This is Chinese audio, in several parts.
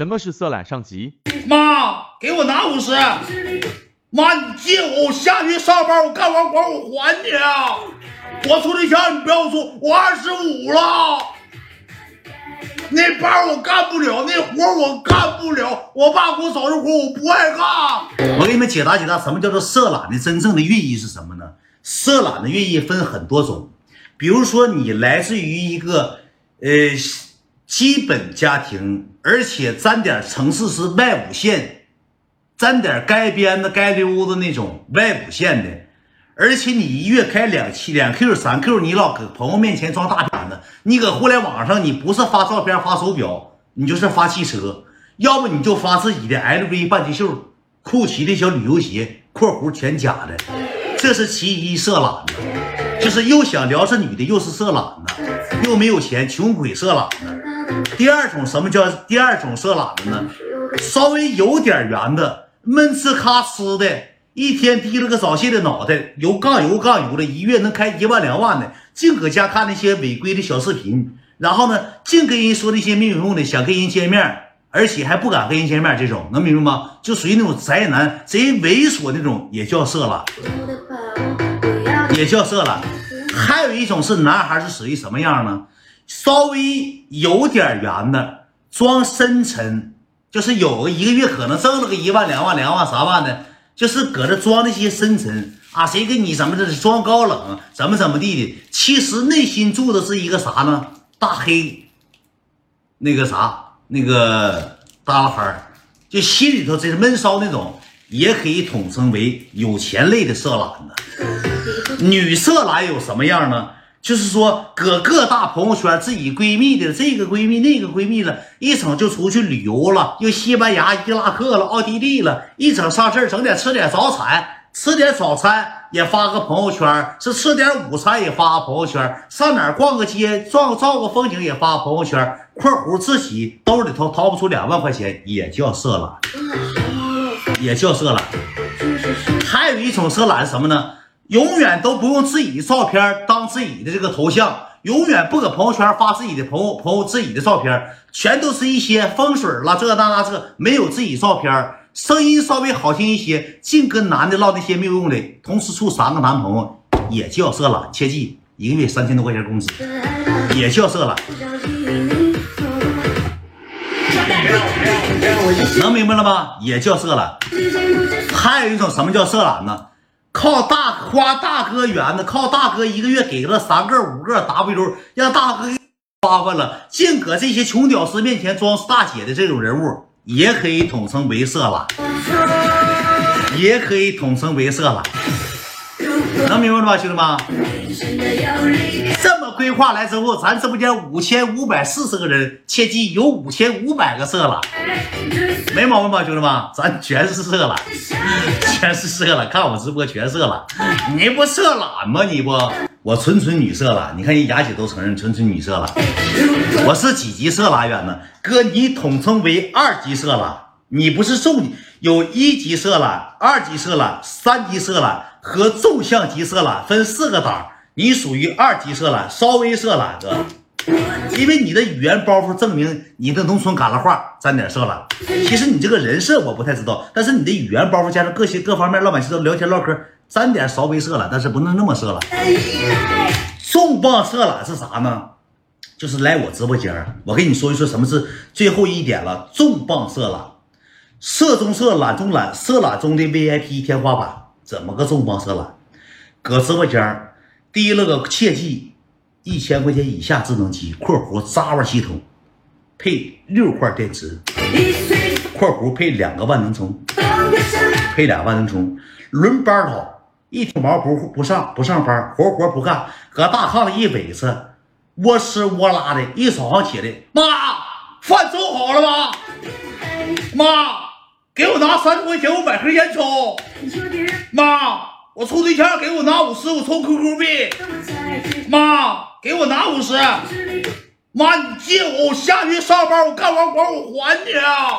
什么是色懒上级？妈，给我拿五十。妈，你借我，我下去上班，我干完活我还你。啊。我处对象，你不要说，我二十五了。那班我干不了，那活我干不了。我爸给我找的活，我不爱干。我给你们解答解答，什么叫做色懒的真正的寓意是什么呢？色懒的寓意分很多种，比如说你来自于一个呃基本家庭，而且沾点城市是外五线，沾点街边的街溜子那种外五线的。而且你一月开两期两 Q 三 Q，你老搁朋友面前装大片子，你搁互联网上你不是发照片发手表，你就是发汽车，要不你就发自己的 LV 半截袖、酷奇的小旅游鞋（括弧全假的），这是其一色懒子，就是又想撩是女的，又是色懒子，又没有钱，穷鬼色懒子。第二种什么叫第二种色懒的呢？稍微有点圆的，闷呲咔呲的。一天低了个早泄的脑袋，油杠油杠油的，一月能开一万两万的，净搁家看那些违规的小视频，然后呢，净跟人说那些没有用的，想跟人见面，而且还不敢跟人见面，这种能明白吗？就属于那种宅男，贼猥琐那种，也叫色懒，也叫色懒。还有一种是男孩，是属于什么样呢？稍微有点圆的，装深沉，就是有个一个月可能挣了个一万两万两万三万的。就是搁这装那些深沉啊，谁跟你怎么的装高冷，怎么怎么地的？其实内心住的是一个啥呢？大黑，那个啥，那个大老汉就心里头这是闷骚那种，也可以统称为有钱类的色懒子。女色懒有什么样呢？就是说，搁各大朋友圈，自己闺蜜的这个闺蜜、那个闺蜜了，一整就出去旅游了，又西班牙、伊拉克了、奥地利了，一整上这儿整点吃点早餐，吃点早餐也发个朋友圈，是吃点午餐也发个朋友圈，上哪儿逛个街、照照个风景也发个朋友圈。括弧自己兜里头掏不出两万块钱，也叫色懒，也叫色懒。还有一种色懒是什么呢？永远都不用自己的照片当自己的这个头像，永远不搁朋友圈发自己的朋友朋友自己的照片，全都是一些风水啦这那那这，没有自己照片，声音稍微好听一些，净跟男的唠那些没有用的，同时处三个男朋友也叫色懒，切记一个月三千多块钱工资也叫色懒，能明白了吗？也叫色懒，还有一种什么叫色懒呢？靠大花大哥圆的，靠大哥一个月给了三个五个 W，让大哥给花花了，净搁这些穷屌丝面前装大姐的这种人物，也可以统称为色了，也可以统称为色了，能明白了吧，兄弟们？这么规划来之后，咱直播间五千五百四十个人，切记有五千五百个色了，没毛病吧，兄弟们？咱全是色懒。全是色懒，看我直播全色懒，你不色懒吗？你不，我纯纯女色懒。你看人雅姐都承认纯纯女色懒，我是几级色懒远呢？哥，你统称为二级色懒，你不是重，有一级色懒、二级色懒、三级色懒和纵向级色懒分四个档，你属于二级色懒，稍微色懒哥。因为你的语言包袱证明你的农村旮旯话沾点色懒，其实你这个人设我不太知道，但是你的语言包袱加上各些各方面老百姓都聊天唠嗑沾点稍微色懒，但是不能那么色懒。重磅色懒是啥呢？就是来我直播间，我跟你说一说什么是最后一点了。重磅色懒，色中色懒中懒，色懒中的 VIP 天花板，怎么个重磅色懒？搁直播间提了个切记。一千块钱以下智能机（括弧 Java 系统）配六块电池（括弧配两个万能充），配俩万能充，轮班倒，一条毛不不上不上班，活活不干，搁大炕上一围着，窝吃窝拉的。一早上起来，妈，饭做好了吗？妈，给我拿三十块钱，我买盒烟抽。妈，我处对象，给我拿五十，我充 QQ 币。妈。给我拿五十，妈，你借我，我下去上班，我干完活我还你。啊。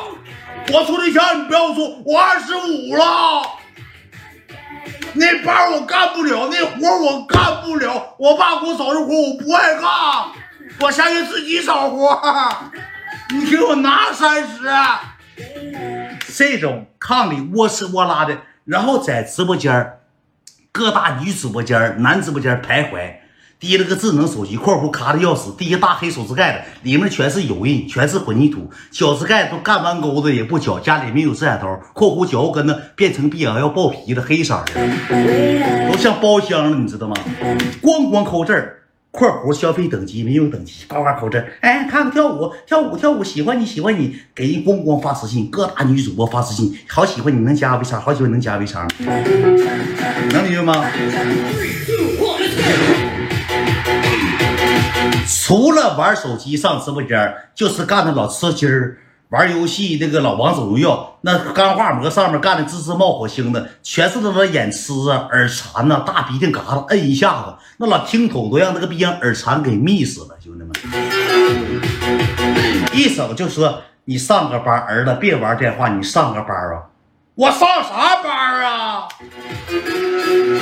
我处对象，你不要说，我二十五了，那班我干不了，那活我干不了，我爸给我找的活我不爱干，我下去自己找活。你给我拿三十。这种炕里窝吃窝拉的，然后在直播间各大女直播间男直播间徘徊，提了个智能手机（括弧卡的要死，滴一大黑手指盖子，里面全是油印，全是混凝土，脚趾盖都干弯钩子也不脚，家里没有指甲刀（括弧脚后跟子变成逼要爆皮的黑色的，都像包厢了，你知道吗？咣咣扣字儿。括弧消费等级没有等级，呱呱口字，哎，看看跳舞，跳舞，跳舞，喜欢你，喜欢你，给人咣咣发私信，各大女主播发私信，好喜欢你，能加微商，好喜欢能加微商，能明白吗？除了玩手机上直播间，就是干的老吃鸡儿。玩游戏那个老王者荣耀，那钢化膜上面干的滋滋冒火星子，全是他妈眼痴啊、耳馋呐、大鼻涕嘎子，摁一下子，那老听筒都让那个逼样耳馋给密死了，兄弟们！一手就说你上个班，儿子别玩电话，你上个班啊！我上啥班啊？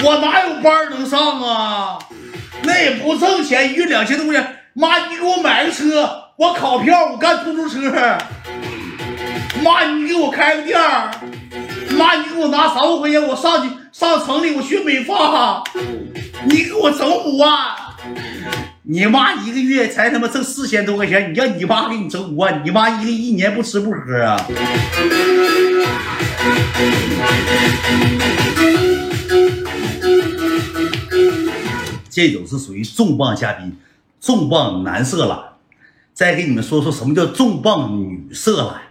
我哪有班能上啊？那也不挣钱，一月两千多块钱。妈，你给我买个车，我考票，我干出租车。妈，你给我开个店儿。妈，你给我拿三万块钱，我上去上城里，我学美发。你给我整五万。你妈一个月才他妈挣四千多块钱，你让你妈给你整五万，你妈一个一年不吃不喝啊？这种是属于重磅嘉宾。重磅男色了，再给你们说说什么叫重磅女色懒。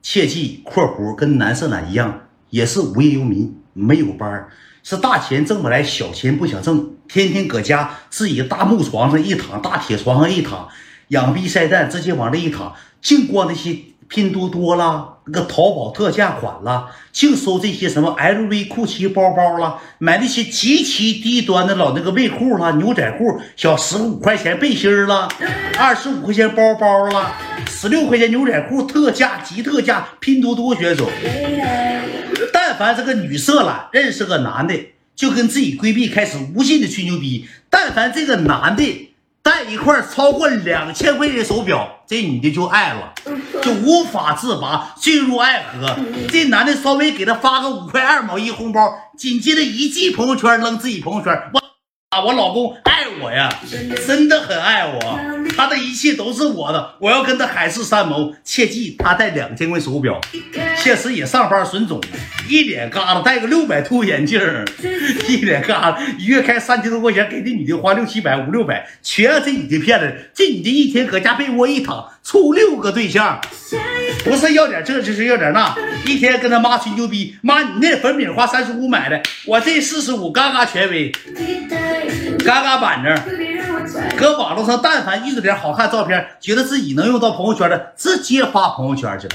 切记（括弧）跟男色懒一样，也是无业游民，没有班是大钱挣不来，小钱不想挣，天天搁家自己大木床上一躺，大铁床上一躺，养逼晒蛋，直接往这一躺，净逛那些。拼多多啦，那个淘宝特价款啦，净收这些什么 LV、酷奇包包啦，买那些极其低端的老那个卫裤啦、牛仔裤，小十五块钱背心啦，二十五块钱包包啦，十六块钱牛仔裤特价极特价，拼多多选手。但凡这个女色懒认识个男的，就跟自己闺蜜开始无尽的吹牛逼。但凡这个男的。带一块超过两千块钱手表，这女的就爱了，就无法自拔，坠入爱河。这男的稍微给她发个五块二毛一红包，紧接着一记朋友圈扔自己朋友圈，我啊，我老公爱我呀，真的很爱我，他的一切都是我的，我要跟他海誓山盟。切记，他戴两千块手表，现实也上班损种。一脸疙瘩，戴个六百度眼镜一脸疙瘩，一月开三千多块钱，给这女的花六七百、五六百，全让这女的骗了。这女的一天搁家被窝一躺，处六个对象，不是要点这，就是要点那，一天跟他妈吹牛逼，妈你那粉饼花三十五买的，我这四十五，嘎嘎权威，嘎嘎板正。搁网络上，但凡遇着点好看照片，觉得自己能用到朋友圈的，直接发朋友圈去了。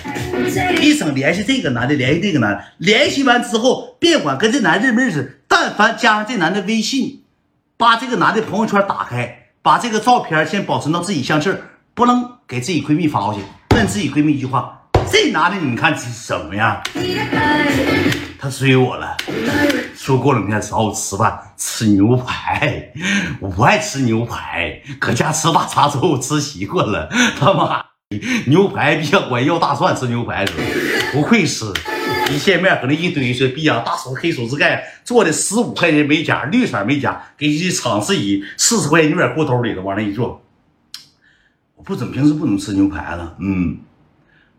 一整联系这个男的，联系这个男的，联系完之后，别管跟这男的认不认识，但凡加上这男的微信，把这个男的朋友圈打开，把这个照片先保存到自己相册，不能给自己闺蜜发过去，问自己闺蜜一句话：这男的你们看什么样？他追我了，说过两天找我吃饭，吃牛排。我不爱吃牛排，搁家吃大碴粥吃习惯了。他妈牛排比较管要大蒜吃牛排，不会吃。一见面搁那一堆说，逼呀，大手黑手指盖做的十五块钱美甲，绿色美甲，给你尝试一四十块钱牛仔裤兜里头往那一坐。我不怎么平时不怎么吃牛排了，嗯。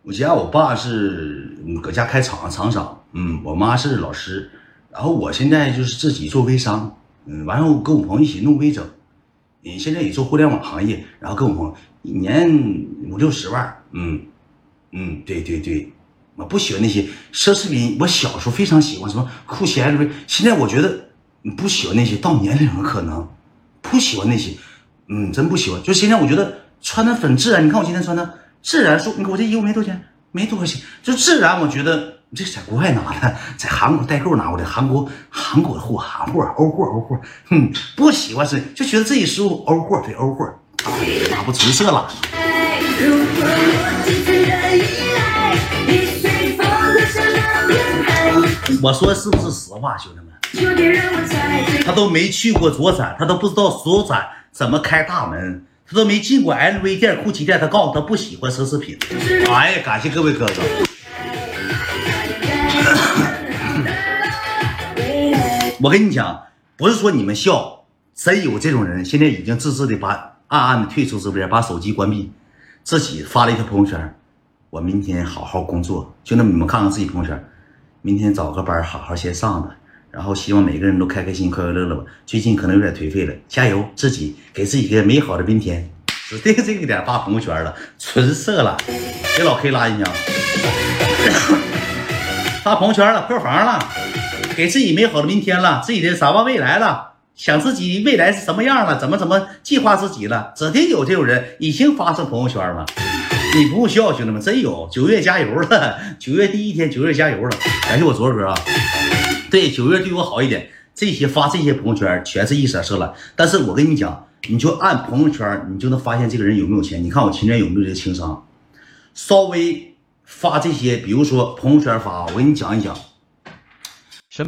我家我爸是搁家开厂厂长，嗯，我妈是老师，然后我现在就是自己做微商，嗯，完后跟我朋友一起弄微整，嗯，现在也做互联网行业，然后跟我朋友一年五六十万，嗯。嗯，对对对，我不喜欢那些奢侈品，我小时候非常喜欢什么酷奇 LV，现在我觉得不喜欢那些，到年龄了可能不喜欢那些，嗯，真不喜欢，就现在我觉得穿的很自然，你看我今天穿的。自然说，你看我这衣服没多少钱，没多少钱，就自然。我觉得这在国外拿的，在韩国代购拿过来，韩国韩国的货，韩货，欧货，欧货。哼，不喜欢是，就觉得这一衣服欧货，对欧货，哪不纯色了？我说是不是实话，兄弟们？他都没去过左展，他都不知道左展怎么开大门。他都没进过 LV 店、GUCCI 店，他告诉他不喜欢奢侈品。哎呀，感谢各位哥哥。我跟你讲，不是说你们笑，真有这种人，现在已经自制的把暗暗的退出直播间，把手机关闭，自己发了一条朋友圈。我明天好好工作，兄弟们，你们看看自己朋友圈，明天找个班好好先上的，然后希望每个人都开开心心、快快乐乐吧。最近可能有点颓废了，加油，自己给自己一个美好的明天。指定 这个点发朋友圈了，纯色了，给老 K 拉进去啊！发朋友圈了，破防了，给自己美好的明天了，自己的展望未来了，想自己未来是什么样了，怎么怎么计划自己了，指定有这种人已经发上朋友圈了。你不用笑，兄弟们，真有九月加油了！九月第一天，九月加油了！感谢我卓哥啊！对，九月对我好一点。这些发这些朋友圈全是一色色了，但是我跟你讲，你就按朋友圈，你就能发现这个人有没有钱。你看我秦天有没有这个情商？稍微发这些，比如说朋友圈发，我给你讲一讲，